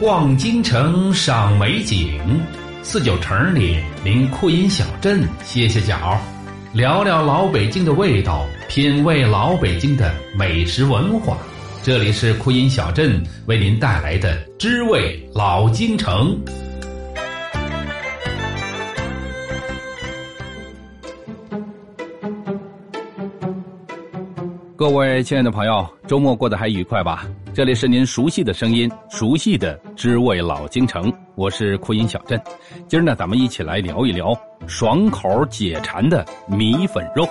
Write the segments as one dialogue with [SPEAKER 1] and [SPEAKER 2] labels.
[SPEAKER 1] 逛京城赏美景，四九城里临酷音小镇歇歇脚，聊聊老北京的味道，品味老北京的美食文化。这里是酷音小镇为您带来的知味老京城。
[SPEAKER 2] 各位亲爱的朋友，周末过得还愉快吧？这里是您熟悉的声音，熟悉的知味老京城，我是酷音小镇。今儿呢，咱们一起来聊一聊爽口解馋的米粉肉。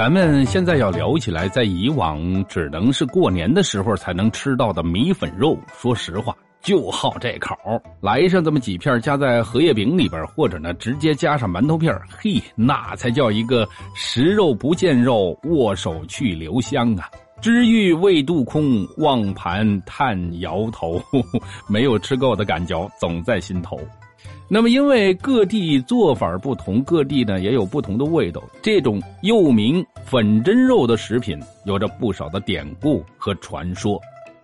[SPEAKER 2] 咱们现在要聊起来，在以往只能是过年的时候才能吃到的米粉肉，说实话。就好这口，来上这么几片，夹在荷叶饼里边，或者呢，直接加上馒头片嘿，那才叫一个食肉不见肉，握手去留香啊！知欲未度空，望盘叹摇头，没有吃够的感觉总在心头。那么，因为各地做法不同，各地呢也有不同的味道。这种又名粉蒸肉的食品，有着不少的典故和传说。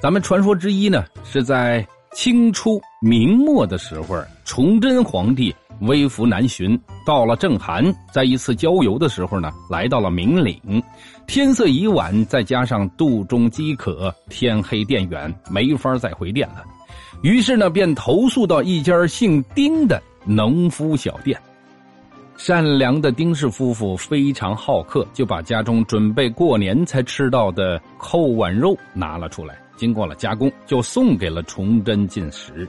[SPEAKER 2] 咱们传说之一呢，是在。清初明末的时候，崇祯皇帝微服南巡，到了正寒，在一次郊游的时候呢，来到了明岭，天色已晚，再加上肚中饥渴，天黑店远，没法再回店了。于是呢，便投诉到一家姓丁的农夫小店。善良的丁氏夫妇非常好客，就把家中准备过年才吃到的扣碗肉拿了出来。经过了加工，就送给了崇祯进食。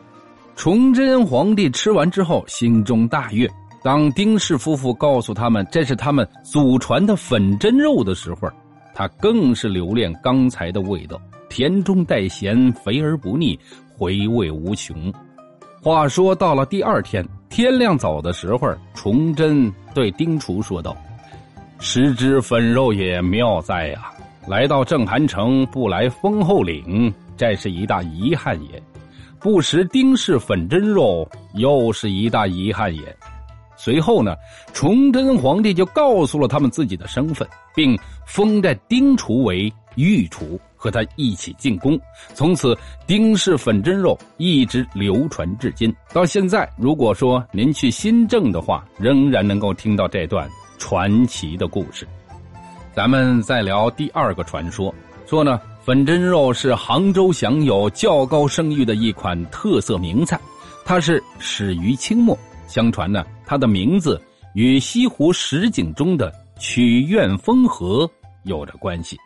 [SPEAKER 2] 崇祯皇帝吃完之后，心中大悦。当丁氏夫妇告诉他们这是他们祖传的粉蒸肉的时候，他更是留恋刚才的味道，甜中带咸，肥而不腻，回味无穷。话说到了第二天天亮早的时候，崇祯对丁厨说道：“食之粉肉也妙哉呀！”来到正寒城，不来丰后岭，这是一大遗憾也；不食丁氏粉蒸肉，又是一大遗憾也。随后呢，崇祯皇帝就告诉了他们自己的身份，并封这丁厨为御厨，和他一起进宫。从此，丁氏粉蒸肉一直流传至今。到现在，如果说您去新郑的话，仍然能够听到这段传奇的故事。咱们再聊第二个传说，说呢，粉蒸肉是杭州享有较高声誉的一款特色名菜，它是始于清末。相传呢，它的名字与西湖十景中的曲苑风荷有着关系。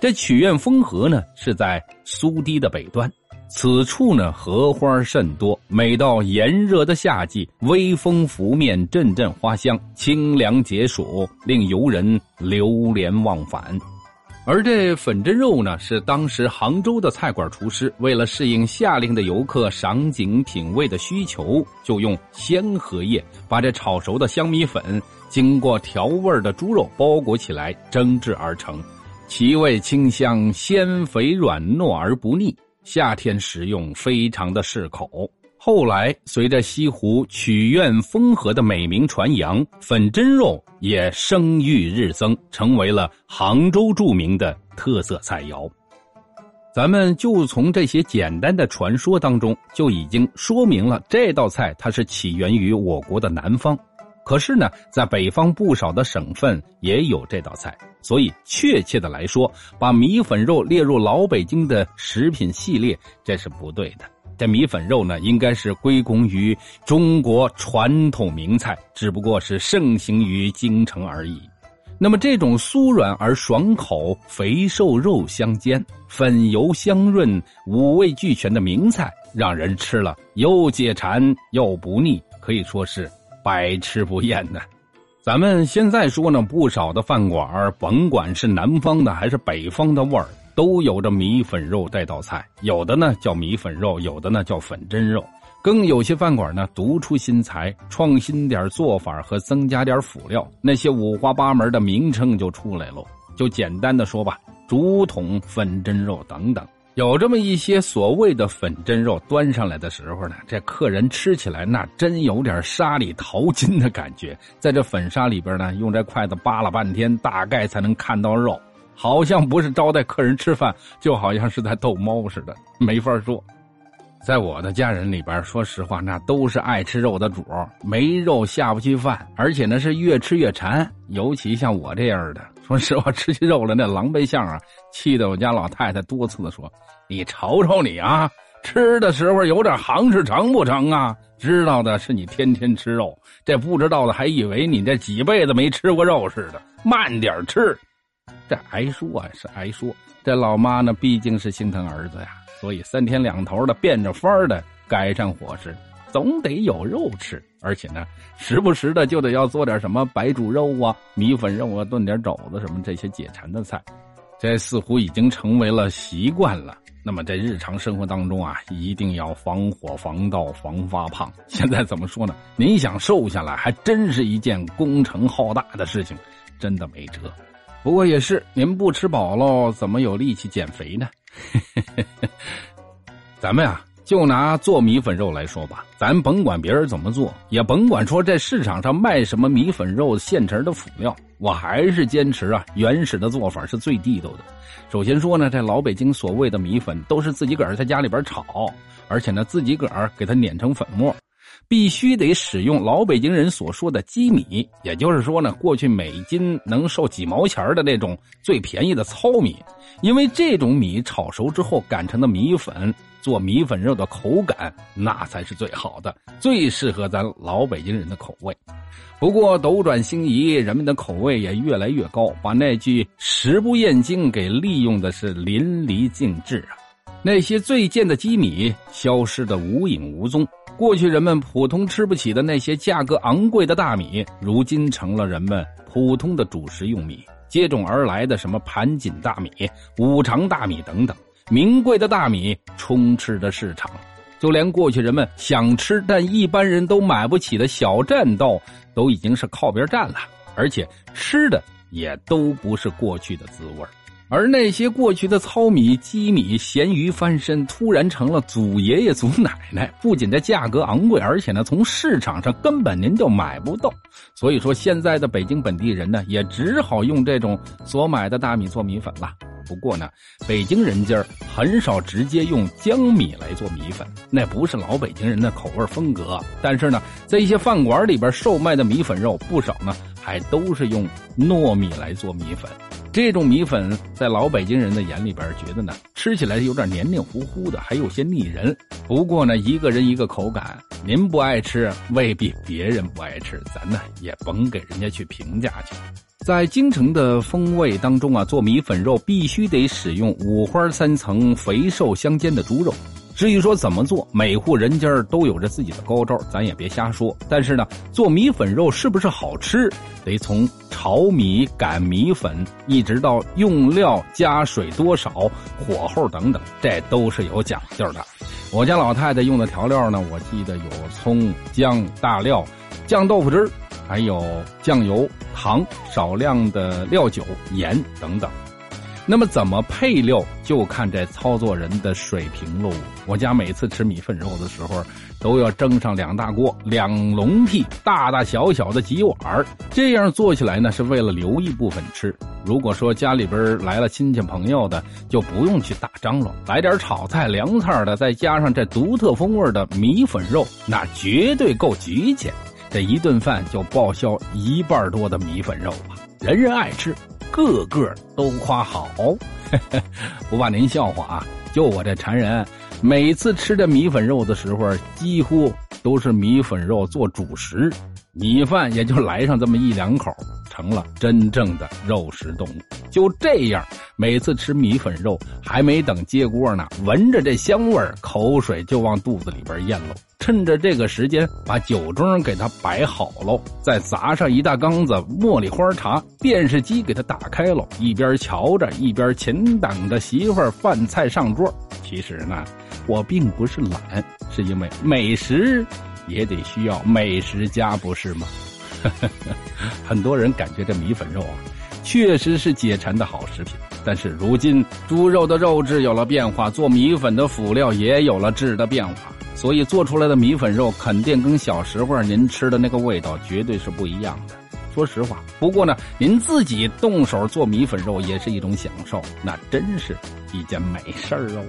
[SPEAKER 2] 这曲苑风荷呢，是在苏堤的北端。此处呢，荷花甚多。每到炎热的夏季，微风拂面，阵阵花香，清凉解暑，令游人流连忘返。而这粉蒸肉呢，是当时杭州的菜馆厨师为了适应夏令的游客赏景品味的需求，就用鲜荷叶把这炒熟的香米粉经过调味的猪肉包裹起来蒸制而成，其味清香，鲜肥软糯而不腻。夏天食用非常的适口。后来随着西湖曲苑风荷的美名传扬，粉蒸肉也声誉日增，成为了杭州著名的特色菜肴。咱们就从这些简单的传说当中，就已经说明了这道菜它是起源于我国的南方。可是呢，在北方不少的省份也有这道菜，所以确切的来说，把米粉肉列入老北京的食品系列，这是不对的。这米粉肉呢，应该是归功于中国传统名菜，只不过是盛行于京城而已。那么，这种酥软而爽口、肥瘦肉相间、粉油香润、五味俱全的名菜，让人吃了又解馋又不腻，可以说是。百吃不厌呢。咱们现在说呢，不少的饭馆甭管是南方的还是北方的味儿，都有着米粉肉这道菜。有的呢叫米粉肉，有的呢叫粉蒸肉，更有些饭馆呢独出心裁，创新点做法和增加点辅料，那些五花八门的名称就出来喽。就简单的说吧，竹筒粉蒸肉等等。有这么一些所谓的粉蒸肉端上来的时候呢，这客人吃起来那真有点沙里淘金的感觉。在这粉沙里边呢，用这筷子扒拉半天，大概才能看到肉，好像不是招待客人吃饭，就好像是在逗猫似的，没法说。在我的家人里边，说实话，那都是爱吃肉的主没肉下不去饭，而且呢是越吃越馋。尤其像我这样的，说实话，吃起肉来那狼狈相啊，气得我家老太太多次的说：“你瞅瞅你啊，吃的时候有点行是成不成啊？知道的是你天天吃肉，这不知道的还以为你这几辈子没吃过肉似的。慢点吃，这挨说啊是挨说。这老妈呢，毕竟是心疼儿子呀。”所以三天两头的变着法的改善伙食，总得有肉吃，而且呢，时不时的就得要做点什么白煮肉啊、米粉肉啊、炖点肘子什么这些解馋的菜，这似乎已经成为了习惯了。那么在日常生活当中啊，一定要防火、防盗、防发胖。现在怎么说呢？您想瘦下来，还真是一件工程浩大的事情，真的没辙。不过也是，您不吃饱喽，怎么有力气减肥呢？咱们呀，就拿做米粉肉来说吧，咱甭管别人怎么做，也甭管说在市场上卖什么米粉肉现成的辅料，我还是坚持啊，原始的做法是最地道的。首先说呢，这老北京所谓的米粉都是自己个儿在家里边炒，而且呢，自己个儿给它碾成粉末。必须得使用老北京人所说的鸡米，也就是说呢，过去每斤能售几毛钱的那种最便宜的糙米，因为这种米炒熟之后擀成的米粉，做米粉肉的口感那才是最好的，最适合咱老北京人的口味。不过斗转星移，人们的口味也越来越高，把那句“食不厌精”给利用的是淋漓尽致啊。那些最贱的鸡米消失的无影无踪。过去人们普通吃不起的那些价格昂贵的大米，如今成了人们普通的主食用米。接踵而来的什么盘锦大米、五常大米等等，名贵的大米充斥着市场。就连过去人们想吃但一般人都买不起的小栈道，都已经是靠边站了，而且吃的也都不是过去的滋味而那些过去的糙米、鸡米咸鱼翻身，突然成了祖爷爷、祖奶奶，不仅这价格昂贵，而且呢，从市场上根本您就买不到。所以说，现在的北京本地人呢，也只好用这种所买的大米做米粉了。不过呢，北京人家很少直接用江米来做米粉，那不是老北京人的口味风格。但是呢，在一些饭馆里边售卖的米粉肉，不少呢，还都是用糯米来做米粉。这种米粉在老北京人的眼里边，觉得呢吃起来有点黏黏糊糊的，还有些腻人。不过呢，一个人一个口感，您不爱吃，未必别人不爱吃，咱呢也甭给人家去评价去。在京城的风味当中啊，做米粉肉必须得使用五花三层、肥瘦相间的猪肉。至于说怎么做，每户人家都有着自己的高招，咱也别瞎说。但是呢，做米粉肉是不是好吃，得从炒米、擀米粉，一直到用料加水多少、火候等等，这都是有讲究的。我家老太太用的调料呢，我记得有葱、姜、大料、酱豆腐汁还有酱油、糖、少量的料酒、盐等等。那么怎么配料，就看这操作人的水平喽。我家每次吃米粉肉的时候，都要蒸上两大锅、两笼屉，大大小小的几碗这样做起来呢，是为了留一部分吃。如果说家里边来了亲戚朋友的，就不用去大张罗，来点炒菜、凉菜的，再加上这独特风味的米粉肉，那绝对够极简。这一顿饭就报销一半多的米粉肉了，人人爱吃。个个都夸好，不怕您笑话啊！就我这馋人，每次吃这米粉肉的时候，几乎都是米粉肉做主食，米饭也就来上这么一两口，成了真正的肉食动物。就这样，每次吃米粉肉，还没等接锅呢，闻着这香味口水就往肚子里边咽喽。趁着这个时间，把酒盅给它摆好喽，再砸上一大缸子茉莉花茶，电视机给它打开喽，一边瞧着，一边勤等着媳妇儿饭菜上桌。其实呢，我并不是懒，是因为美食也得需要美食家，不是吗？很多人感觉这米粉肉啊，确实是解馋的好食品。但是如今猪肉的肉质有了变化，做米粉的辅料也有了质的变化，所以做出来的米粉肉肯定跟小时候您吃的那个味道绝对是不一样的。说实话，不过呢，您自己动手做米粉肉也是一种享受，那真是一件美事儿哦。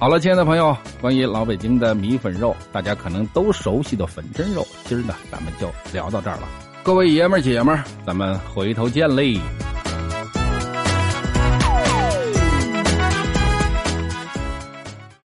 [SPEAKER 2] 好了，亲爱的朋友，关于老北京的米粉肉，大家可能都熟悉的粉蒸肉，今儿呢咱们就聊到这儿了。各位爷们儿姐们儿，咱们回头见嘞。